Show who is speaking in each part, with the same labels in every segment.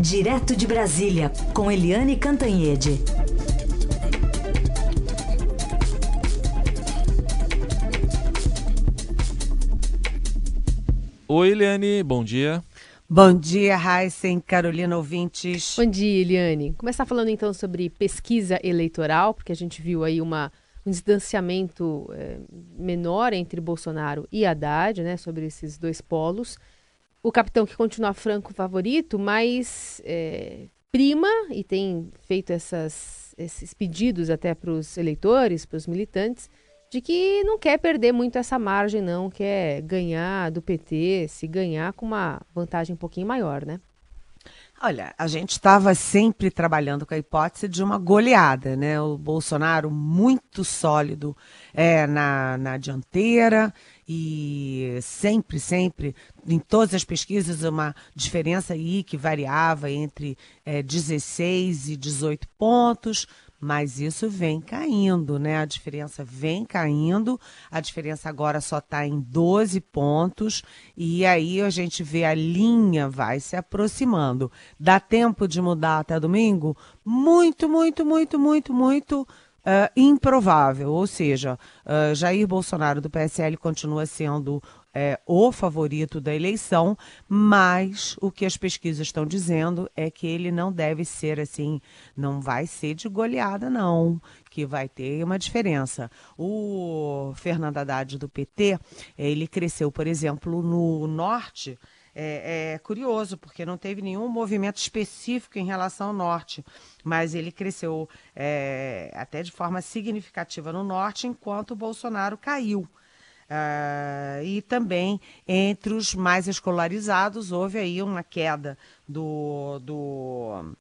Speaker 1: Direto de Brasília, com Eliane Cantanhede.
Speaker 2: Oi, Eliane, bom dia.
Speaker 3: Bom dia, Heisen, Carolina ouvintes.
Speaker 4: Bom dia, Eliane. Começar falando então sobre pesquisa eleitoral, porque a gente viu aí uma, um distanciamento é, menor entre Bolsonaro e Haddad, né, sobre esses dois polos o capitão que continua franco favorito, mas é, prima e tem feito essas, esses pedidos até para os eleitores, para os militantes, de que não quer perder muito essa margem, não, quer ganhar do PT, se ganhar com uma vantagem um pouquinho maior, né?
Speaker 3: Olha, a gente estava sempre trabalhando com a hipótese de uma goleada, né? O Bolsonaro muito sólido é, na, na dianteira e sempre, sempre, em todas as pesquisas, uma diferença aí que variava entre é, 16 e 18 pontos mas isso vem caindo, né? A diferença vem caindo, a diferença agora só está em 12 pontos, e aí a gente vê a linha vai se aproximando. Dá tempo de mudar até domingo? Muito, muito, muito, muito, muito uh, improvável. Ou seja, uh, Jair Bolsonaro do PSL continua sendo é, o favorito da eleição, mas o que as pesquisas estão dizendo é que ele não deve ser assim, não vai ser de goleada, não, que vai ter uma diferença. O Fernando Haddad do PT, ele cresceu, por exemplo, no norte. É, é, curioso, porque não teve nenhum movimento específico em relação ao norte, mas ele cresceu é, até de forma significativa no norte, enquanto o Bolsonaro caiu. Uh, e também entre os mais escolarizados houve aí uma queda do, do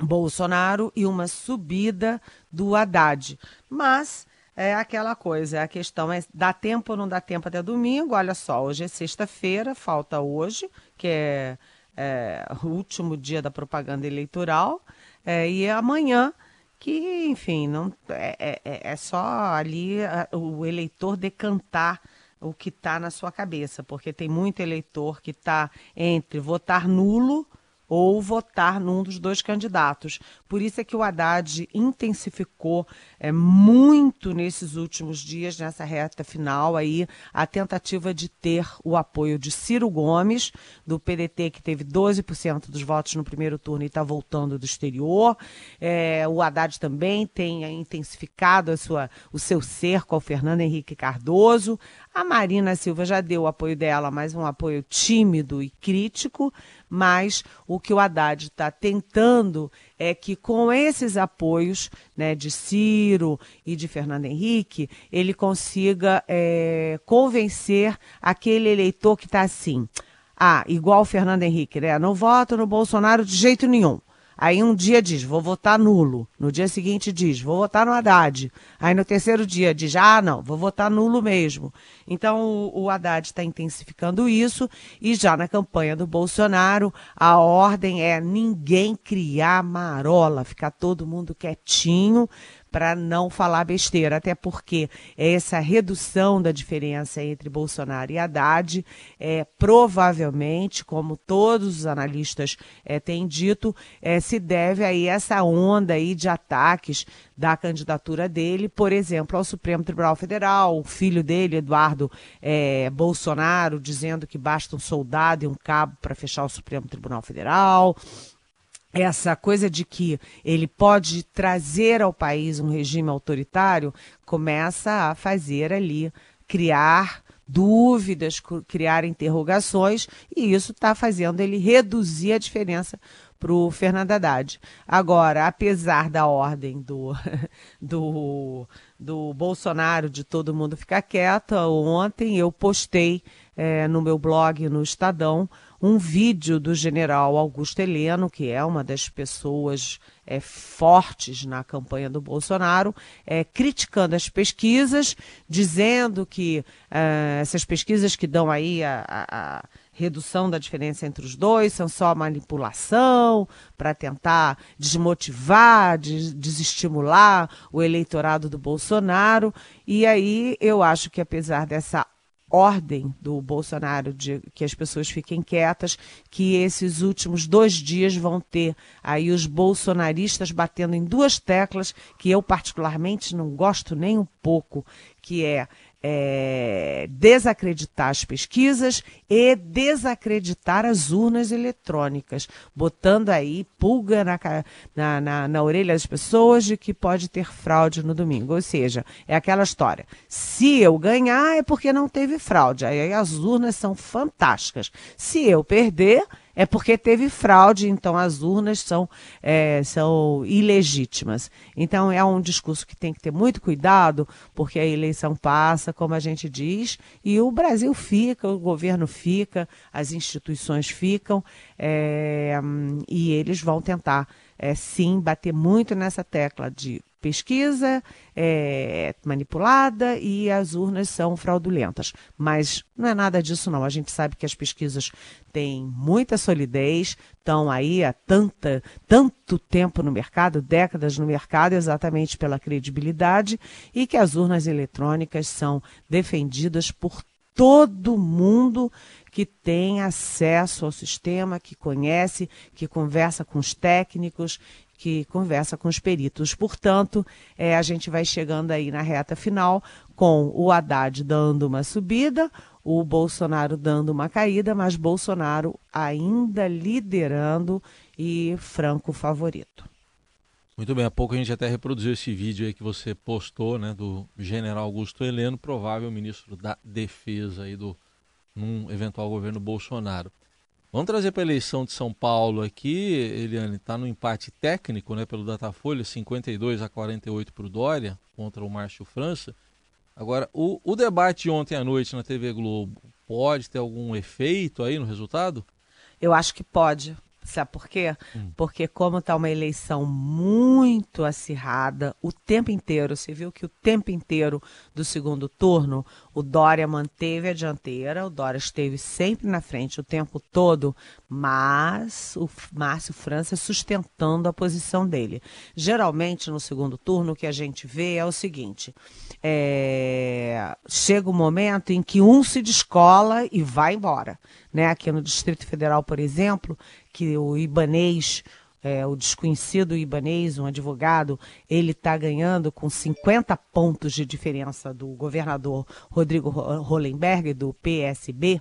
Speaker 3: Bolsonaro e uma subida do Haddad. Mas é aquela coisa, a questão é dá tempo ou não dá tempo até domingo? Olha só, hoje é sexta-feira, falta hoje, que é, é, o último dia da propaganda eleitoral, é, e amanhã que, enfim, não é, é, é, é só ali o eleitor decantar o que está na sua cabeça, porque tem muito eleitor que está entre votar nulo ou votar num dos dois candidatos. Por isso é que o Haddad intensificou é, muito nesses últimos dias, nessa reta final aí, a tentativa de ter o apoio de Ciro Gomes, do PDT, que teve 12% dos votos no primeiro turno e está voltando do exterior. É, o Haddad também tem intensificado a sua, o seu cerco ao Fernando Henrique Cardoso. A Marina Silva já deu o apoio dela, mas um apoio tímido e crítico mas o que o Haddad está tentando é que com esses apoios né, de Ciro e de Fernando Henrique, ele consiga é, convencer aquele eleitor que está assim, ah, igual o Fernando Henrique, né? Não voto no Bolsonaro de jeito nenhum. Aí um dia diz, vou votar nulo. No dia seguinte diz, vou votar no Haddad. Aí no terceiro dia diz, ah, não, vou votar nulo mesmo. Então o, o Haddad está intensificando isso e já na campanha do Bolsonaro a ordem é ninguém criar marola, ficar todo mundo quietinho para não falar besteira, até porque essa redução da diferença entre Bolsonaro e Haddad é provavelmente, como todos os analistas é, têm dito, é, se deve aí essa onda aí de ataques da candidatura dele, por exemplo, ao Supremo Tribunal Federal, o filho dele, Eduardo é, Bolsonaro, dizendo que basta um soldado e um cabo para fechar o Supremo Tribunal Federal essa coisa de que ele pode trazer ao país um regime autoritário começa a fazer ali criar dúvidas, criar interrogações, e isso está fazendo ele reduzir a diferença para o Fernando Haddad. Agora, apesar da ordem do, do, do Bolsonaro de todo mundo ficar quieto, ontem eu postei é, no meu blog no Estadão um vídeo do general Augusto Heleno, que é uma das pessoas é, fortes na campanha do Bolsonaro, é, criticando as pesquisas, dizendo que é, essas pesquisas que dão aí a, a, a redução da diferença entre os dois são só manipulação para tentar desmotivar, des desestimular o eleitorado do Bolsonaro. E aí eu acho que apesar dessa ordem do Bolsonaro de que as pessoas fiquem quietas, que esses últimos dois dias vão ter aí os bolsonaristas batendo em duas teclas que eu particularmente não gosto nem um pouco, que é é, desacreditar as pesquisas e desacreditar as urnas eletrônicas, botando aí pulga na, na, na, na, orelha das pessoas de que pode ter fraude no domingo. Ou seja, é aquela história: se eu ganhar é porque não teve fraude. Aí as urnas são fantásticas. Se eu perder, é porque teve fraude, então as urnas são, é, são ilegítimas. Então é um discurso que tem que ter muito cuidado, porque a eleição passa, como a gente diz, e o Brasil fica, o governo fica, as instituições ficam, é, e eles vão tentar, é, sim, bater muito nessa tecla de pesquisa é manipulada e as urnas são fraudulentas. Mas não é nada disso, não. A gente sabe que as pesquisas têm muita solidez, estão aí há tanta, tanto tempo no mercado, décadas no mercado, exatamente pela credibilidade, e que as urnas eletrônicas são defendidas por todo mundo que tem acesso ao sistema, que conhece, que conversa com os técnicos que conversa com os peritos. Portanto, é, a gente vai chegando aí na reta final com o Haddad dando uma subida, o Bolsonaro dando uma caída, mas Bolsonaro ainda liderando e franco favorito.
Speaker 2: Muito bem, há pouco a gente até reproduziu esse vídeo aí que você postou, né, do general Augusto Heleno, provável ministro da Defesa aí do num eventual governo Bolsonaro. Vamos trazer para a eleição de São Paulo aqui, Eliane, está no empate técnico né, pelo Datafolha, 52 a 48 para o Dória, contra o Márcio França. Agora, o, o debate de ontem à noite na TV Globo pode ter algum efeito aí no resultado?
Speaker 3: Eu acho que pode. Sabe por quê? Hum. Porque como está uma eleição muito acirrada, o tempo inteiro, você viu que o tempo inteiro do segundo turno, o Dória manteve a dianteira, o Dória esteve sempre na frente o tempo todo, mas o Márcio França sustentando a posição dele. Geralmente, no segundo turno, o que a gente vê é o seguinte, é... chega o um momento em que um se descola e vai embora. Né? Aqui no Distrito Federal, por exemplo, que o Ibanês, é, o desconhecido Ibanês, um advogado, ele está ganhando com 50 pontos de diferença do governador Rodrigo Hollenberg, do PSB.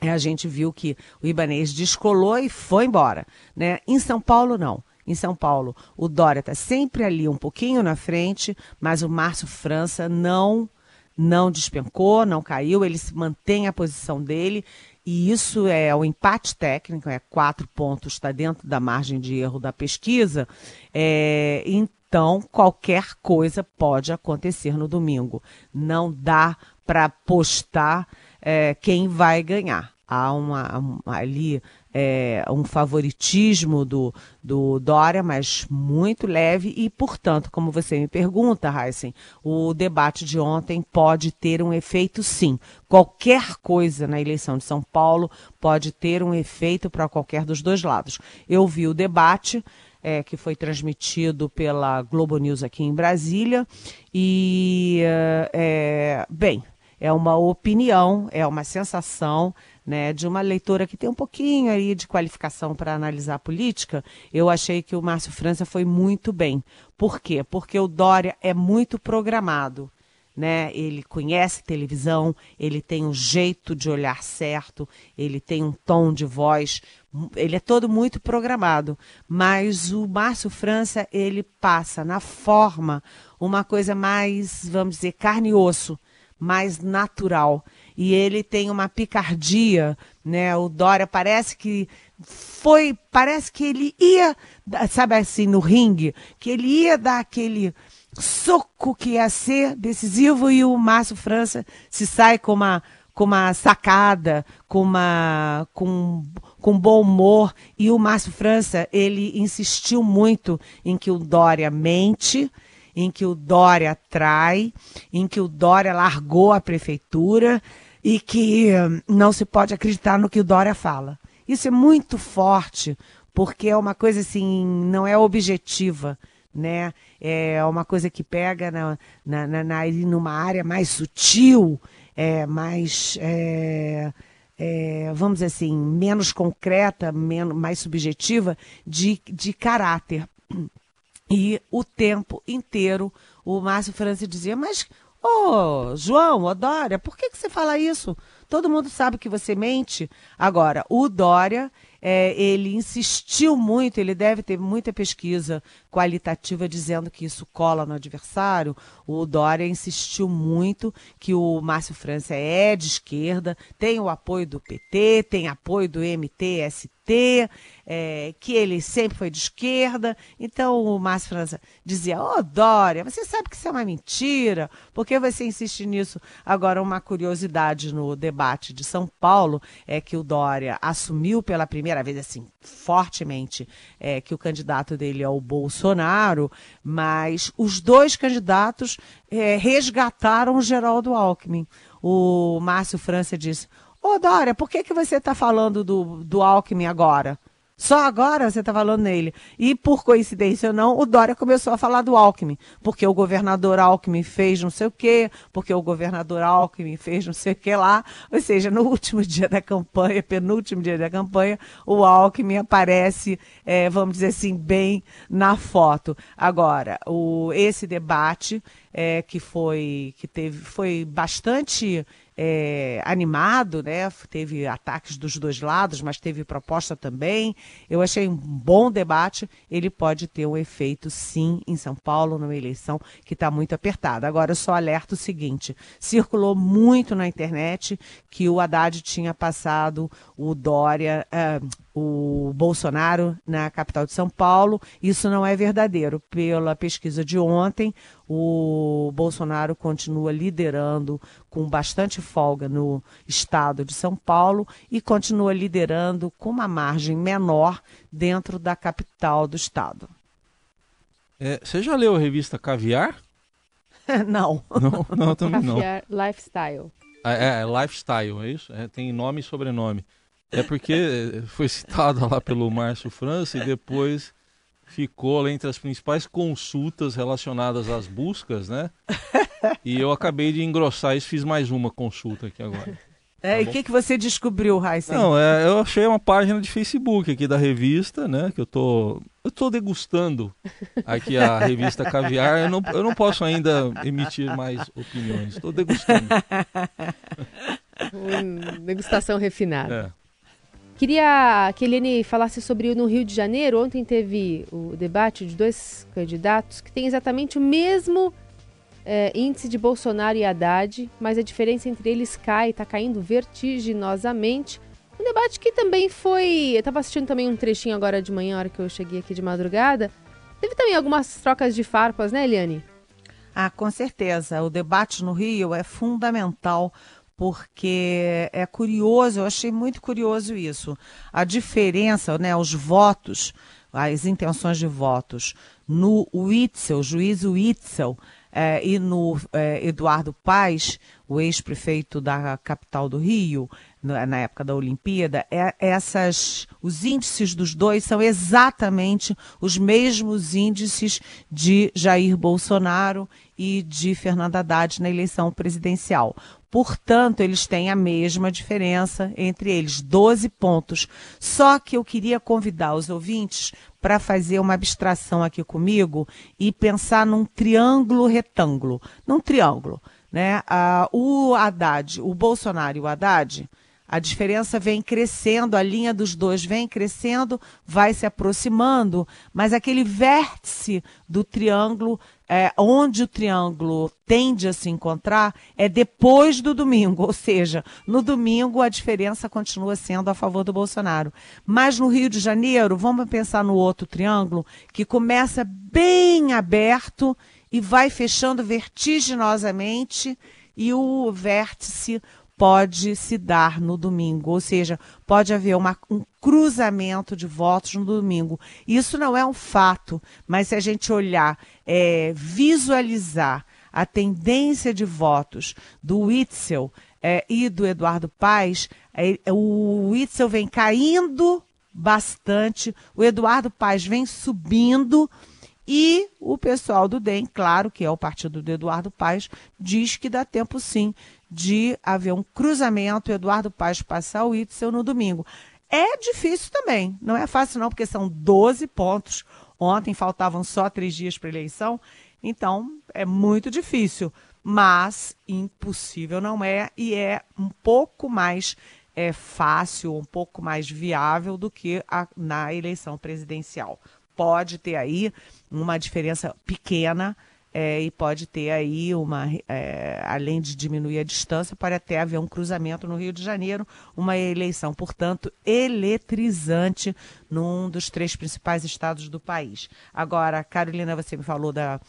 Speaker 3: A gente viu que o Ibanês descolou e foi embora. Né? Em São Paulo, não. Em São Paulo, o Dória está sempre ali um pouquinho na frente, mas o Márcio França não não despencou, não caiu, ele mantém a posição dele e isso é o empate técnico, é quatro pontos, está dentro da margem de erro da pesquisa. É, então, qualquer coisa pode acontecer no domingo. Não dá para apostar é, quem vai ganhar. Há uma, uma ali é, um favoritismo do, do Dória, mas muito leve e, portanto, como você me pergunta, Heisen, o debate de ontem pode ter um efeito sim. Qualquer coisa na eleição de São Paulo pode ter um efeito para qualquer dos dois lados. Eu vi o debate. É, que foi transmitido pela Globo News aqui em Brasília. E, é, bem, é uma opinião, é uma sensação né, de uma leitora que tem um pouquinho aí de qualificação para analisar a política, eu achei que o Márcio França foi muito bem. Por quê? Porque o Dória é muito programado. Né? Ele conhece televisão, ele tem um jeito de olhar certo, ele tem um tom de voz, ele é todo muito programado. Mas o Márcio França, ele passa na forma uma coisa mais, vamos dizer, carne e osso, mais natural e ele tem uma picardia, né? O Dória parece que foi, parece que ele ia, sabe assim, no ringue, que ele ia dar aquele soco que ia ser decisivo e o Márcio França se sai com uma com uma sacada, com uma com com bom humor e o Márcio França, ele insistiu muito em que o Dória mente, em que o Dória trai, em que o Dória largou a prefeitura e que não se pode acreditar no que o Dória fala. Isso é muito forte, porque é uma coisa assim, não é objetiva, né? É uma coisa que pega na, na, na, na numa área mais sutil, é, mais. É, é, vamos dizer assim, menos concreta, menos, mais subjetiva de, de caráter. E o tempo inteiro o Márcio França dizia, mas, ô oh, João, ô Dória, por que, que você fala isso? Todo mundo sabe que você mente. Agora, o Dória é, ele insistiu muito, ele deve ter muita pesquisa qualitativa dizendo que isso cola no adversário. O Dória insistiu muito que o Márcio França é de esquerda, tem o apoio do PT, tem apoio do MTST, é, que ele sempre foi de esquerda. Então o Márcio França dizia: Ô oh, Dória, você sabe que isso é uma mentira, por que você insiste nisso? Agora, uma curiosidade no debate de São Paulo é que o Dória assumiu pela primeira vez, assim, fortemente, é, que o candidato dele é o Bolsonaro, mas os dois candidatos é, resgataram o Geraldo Alckmin. O Márcio França disse: Ô, Dória, por que, que você está falando do, do Alckmin agora? Só agora você está falando nele. E por coincidência ou não, o Dória começou a falar do Alckmin, porque o governador Alckmin fez não sei o quê, porque o governador Alckmin fez não sei o que lá. Ou seja, no último dia da campanha, penúltimo dia da campanha, o Alckmin aparece, é, vamos dizer assim, bem na foto. Agora, o, esse debate é, que foi que teve foi bastante é, animado, né? Teve ataques dos dois lados, mas teve proposta também. Eu achei um bom debate. Ele pode ter um efeito, sim, em São Paulo, numa eleição que está muito apertada. Agora, eu só alerto o seguinte: circulou muito na internet que o Haddad tinha passado o Dória. Uh, o Bolsonaro na capital de São Paulo. Isso não é verdadeiro. Pela pesquisa de ontem, o Bolsonaro continua liderando com bastante folga no estado de São Paulo e continua liderando com uma margem menor dentro da capital do estado.
Speaker 2: É, você já leu a revista Caviar?
Speaker 3: não.
Speaker 2: Não, não também não.
Speaker 4: Caviar Lifestyle.
Speaker 2: É, é, Lifestyle, é isso? É, tem nome e sobrenome. É porque foi citado lá pelo Márcio França e depois ficou lá entre as principais consultas relacionadas às buscas, né? E eu acabei de engrossar isso, fiz mais uma consulta aqui agora.
Speaker 3: É, tá e o que, que você descobriu, Raíssa?
Speaker 2: Não, é, eu achei uma página de Facebook aqui da revista, né? Que eu tô. Eu tô degustando aqui a revista Caviar. Eu não, eu não posso ainda emitir mais opiniões. Estou degustando.
Speaker 4: degustação refinada. É. Queria que Eliane falasse sobre no Rio de Janeiro. Ontem teve o debate de dois candidatos que têm exatamente o mesmo é, índice de Bolsonaro e Haddad, mas a diferença entre eles cai, está caindo vertiginosamente. Um debate que também foi. Eu estava assistindo também um trechinho agora de manhã, a hora que eu cheguei aqui de madrugada. Teve também algumas trocas de farpas, né, Eliane?
Speaker 3: Ah, com certeza. O debate no Rio é fundamental porque é curioso, eu achei muito curioso isso. A diferença, né, os votos, as intenções de votos no Witzel, juiz Witzel, é, e no é, Eduardo Paes, o ex-prefeito da capital do Rio, na época da Olimpíada, é, essas, os índices dos dois são exatamente os mesmos índices de Jair Bolsonaro e de Fernando Haddad na eleição presidencial. Portanto, eles têm a mesma diferença entre eles, 12 pontos. Só que eu queria convidar os ouvintes para fazer uma abstração aqui comigo e pensar num triângulo retângulo. Num triângulo. Né? Ah, o Haddad, o Bolsonaro e o Haddad, a diferença vem crescendo, a linha dos dois vem crescendo, vai se aproximando, mas aquele vértice do triângulo é, onde o triângulo tende a se encontrar é depois do domingo, ou seja, no domingo a diferença continua sendo a favor do Bolsonaro. Mas no Rio de Janeiro, vamos pensar no outro triângulo, que começa bem aberto e vai fechando vertiginosamente, e o vértice pode se dar no domingo, ou seja, pode haver uma, um cruzamento de votos no domingo. Isso não é um fato, mas se a gente olhar, é, visualizar a tendência de votos do Witzel é, e do Eduardo Paes, é, o Witzel vem caindo bastante, o Eduardo Paes vem subindo. E o pessoal do DEM, claro que é o partido do Eduardo Paes, diz que dá tempo sim de haver um cruzamento Eduardo Paz passar o Itzel no domingo. É difícil também, não é fácil não, porque são 12 pontos. Ontem faltavam só três dias para eleição, então é muito difícil, mas impossível não é, e é um pouco mais é, fácil, um pouco mais viável do que a, na eleição presidencial. Pode ter aí uma diferença pequena é, e pode ter aí uma, é, além de diminuir a distância, pode até haver um cruzamento no Rio de Janeiro, uma eleição, portanto, eletrizante num dos três principais estados do país. Agora, Carolina, você me falou da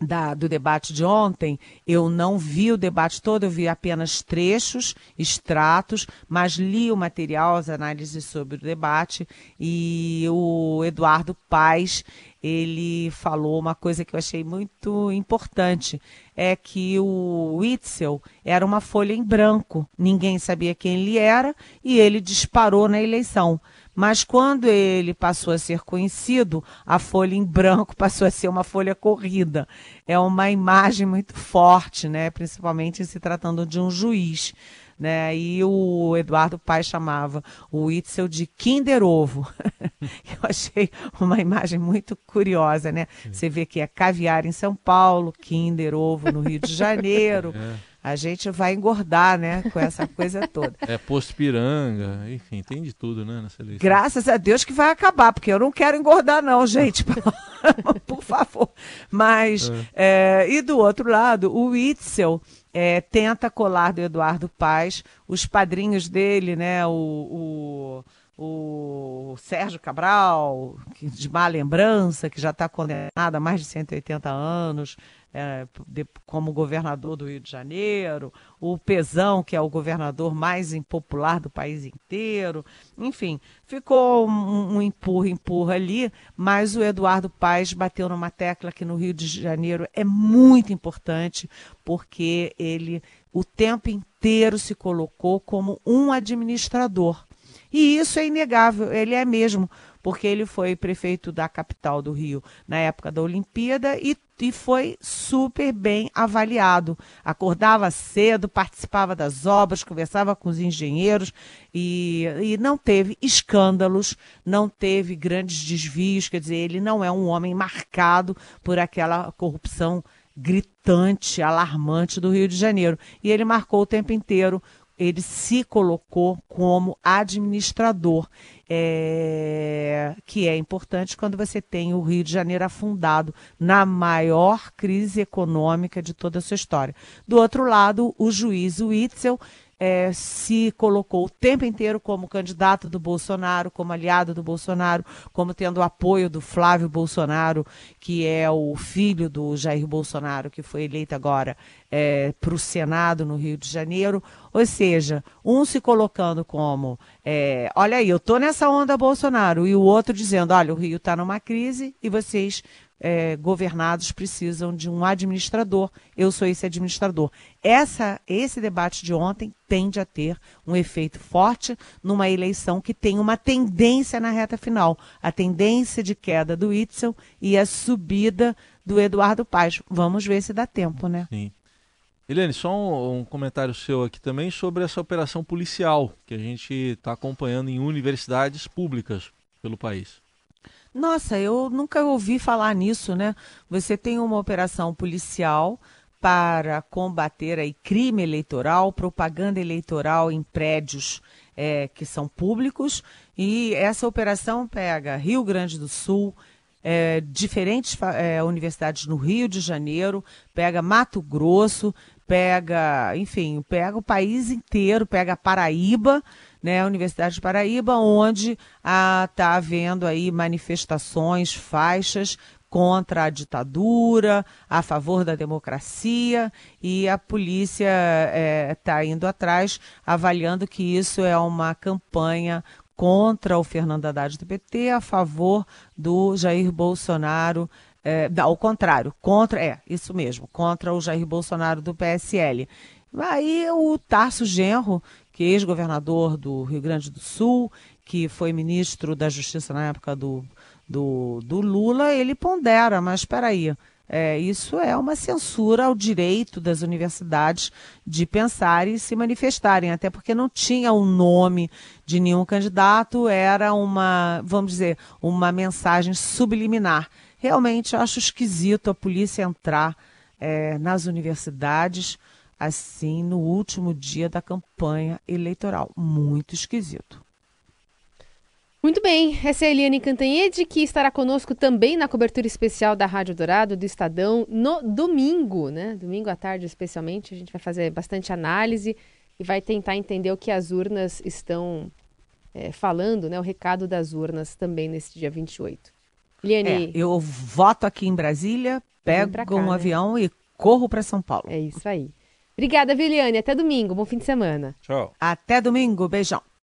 Speaker 3: da, do debate de ontem, eu não vi o debate todo, eu vi apenas trechos, extratos, mas li o material, as análises sobre o debate, e o Eduardo Paes, ele falou uma coisa que eu achei muito importante, é que o Witzel era uma folha em branco, ninguém sabia quem ele era, e ele disparou na eleição. Mas quando ele passou a ser conhecido, a folha em branco passou a ser uma folha corrida. É uma imagem muito forte, né? principalmente se tratando de um juiz. Né? E o Eduardo Pai chamava o Itzel de Kinder Ovo. Eu achei uma imagem muito curiosa, né? Você vê que é caviar em São Paulo, Kinder Ovo no Rio de Janeiro. É a gente vai engordar, né, com essa coisa toda.
Speaker 2: É posto piranga, enfim, tem de tudo, né, nessa eleição.
Speaker 3: Graças a Deus que vai acabar, porque eu não quero engordar não, gente, por favor. Mas, é. É, e do outro lado, o Itzel é, tenta colar do Eduardo Paz, os padrinhos dele, né, o, o, o Sérgio Cabral, de má lembrança, que já está condenado a mais de 180 anos, é, de, como governador do Rio de Janeiro, o Pezão, que é o governador mais impopular do país inteiro. Enfim, ficou um, um empurra, empurra ali, mas o Eduardo Paes bateu numa tecla que no Rio de Janeiro é muito importante, porque ele o tempo inteiro se colocou como um administrador. E isso é inegável, ele é mesmo, porque ele foi prefeito da capital do Rio na época da Olimpíada e, e foi super bem avaliado. Acordava cedo, participava das obras, conversava com os engenheiros e, e não teve escândalos, não teve grandes desvios. Quer dizer, ele não é um homem marcado por aquela corrupção gritante, alarmante do Rio de Janeiro. E ele marcou o tempo inteiro ele se colocou como administrador, é, que é importante quando você tem o Rio de Janeiro afundado na maior crise econômica de toda a sua história. Do outro lado, o juiz Witzel é, se colocou o tempo inteiro como candidato do Bolsonaro, como aliado do Bolsonaro, como tendo apoio do Flávio Bolsonaro, que é o filho do Jair Bolsonaro, que foi eleito agora é, para o Senado no Rio de Janeiro. Ou seja, um se colocando como: é, olha aí, eu estou nessa onda Bolsonaro, e o outro dizendo: olha, o Rio está numa crise e vocês é, governados precisam de um administrador. Eu sou esse administrador. Essa, esse debate de ontem tende a ter um efeito forte numa eleição que tem uma tendência na reta final, a tendência de queda do Itzel e a subida do Eduardo Paz. Vamos ver se dá tempo, né?
Speaker 2: Sim. Eliane, só um, um, comentário seu aqui também sobre essa operação policial que a gente está acompanhando em universidades públicas pelo país.
Speaker 3: Nossa, eu nunca ouvi falar nisso, né? Você tem uma operação policial para combater aí crime eleitoral, propaganda eleitoral em prédios é, que são públicos, e essa operação pega Rio Grande do Sul, é, diferentes é, universidades no Rio de Janeiro, pega Mato Grosso, pega, enfim, pega o país inteiro, pega Paraíba, né, a Universidade de Paraíba, onde está havendo aí manifestações, faixas contra a ditadura, a favor da democracia, e a polícia está é, indo atrás, avaliando que isso é uma campanha contra o Fernando Haddad do PT, a favor do Jair Bolsonaro, é, ao contrário, contra, é, isso mesmo, contra o Jair Bolsonaro do PSL. Aí o Tarso Genro, que é ex-governador do Rio Grande do Sul, que foi ministro da Justiça na época do, do, do Lula, ele pondera, mas espera aí, é, isso é uma censura ao direito das universidades de pensar e se manifestarem, até porque não tinha o nome de nenhum candidato, era uma, vamos dizer, uma mensagem subliminar. Realmente acho esquisito a polícia entrar é, nas universidades assim no último dia da campanha eleitoral. Muito esquisito.
Speaker 4: Muito bem, essa é a Eliane Cantanhede, que estará conosco também na cobertura especial da Rádio Dourado, do Estadão, no domingo, né? Domingo à tarde, especialmente. A gente vai fazer bastante análise e vai tentar entender o que as urnas estão é, falando, né? O recado das urnas também nesse dia 28.
Speaker 3: Eliane. É, eu voto aqui em Brasília, pego cá, um né? avião e corro para São Paulo.
Speaker 4: É isso aí. Obrigada, Viliane. Até domingo. Bom fim de semana.
Speaker 2: Tchau.
Speaker 3: Até domingo. Beijão.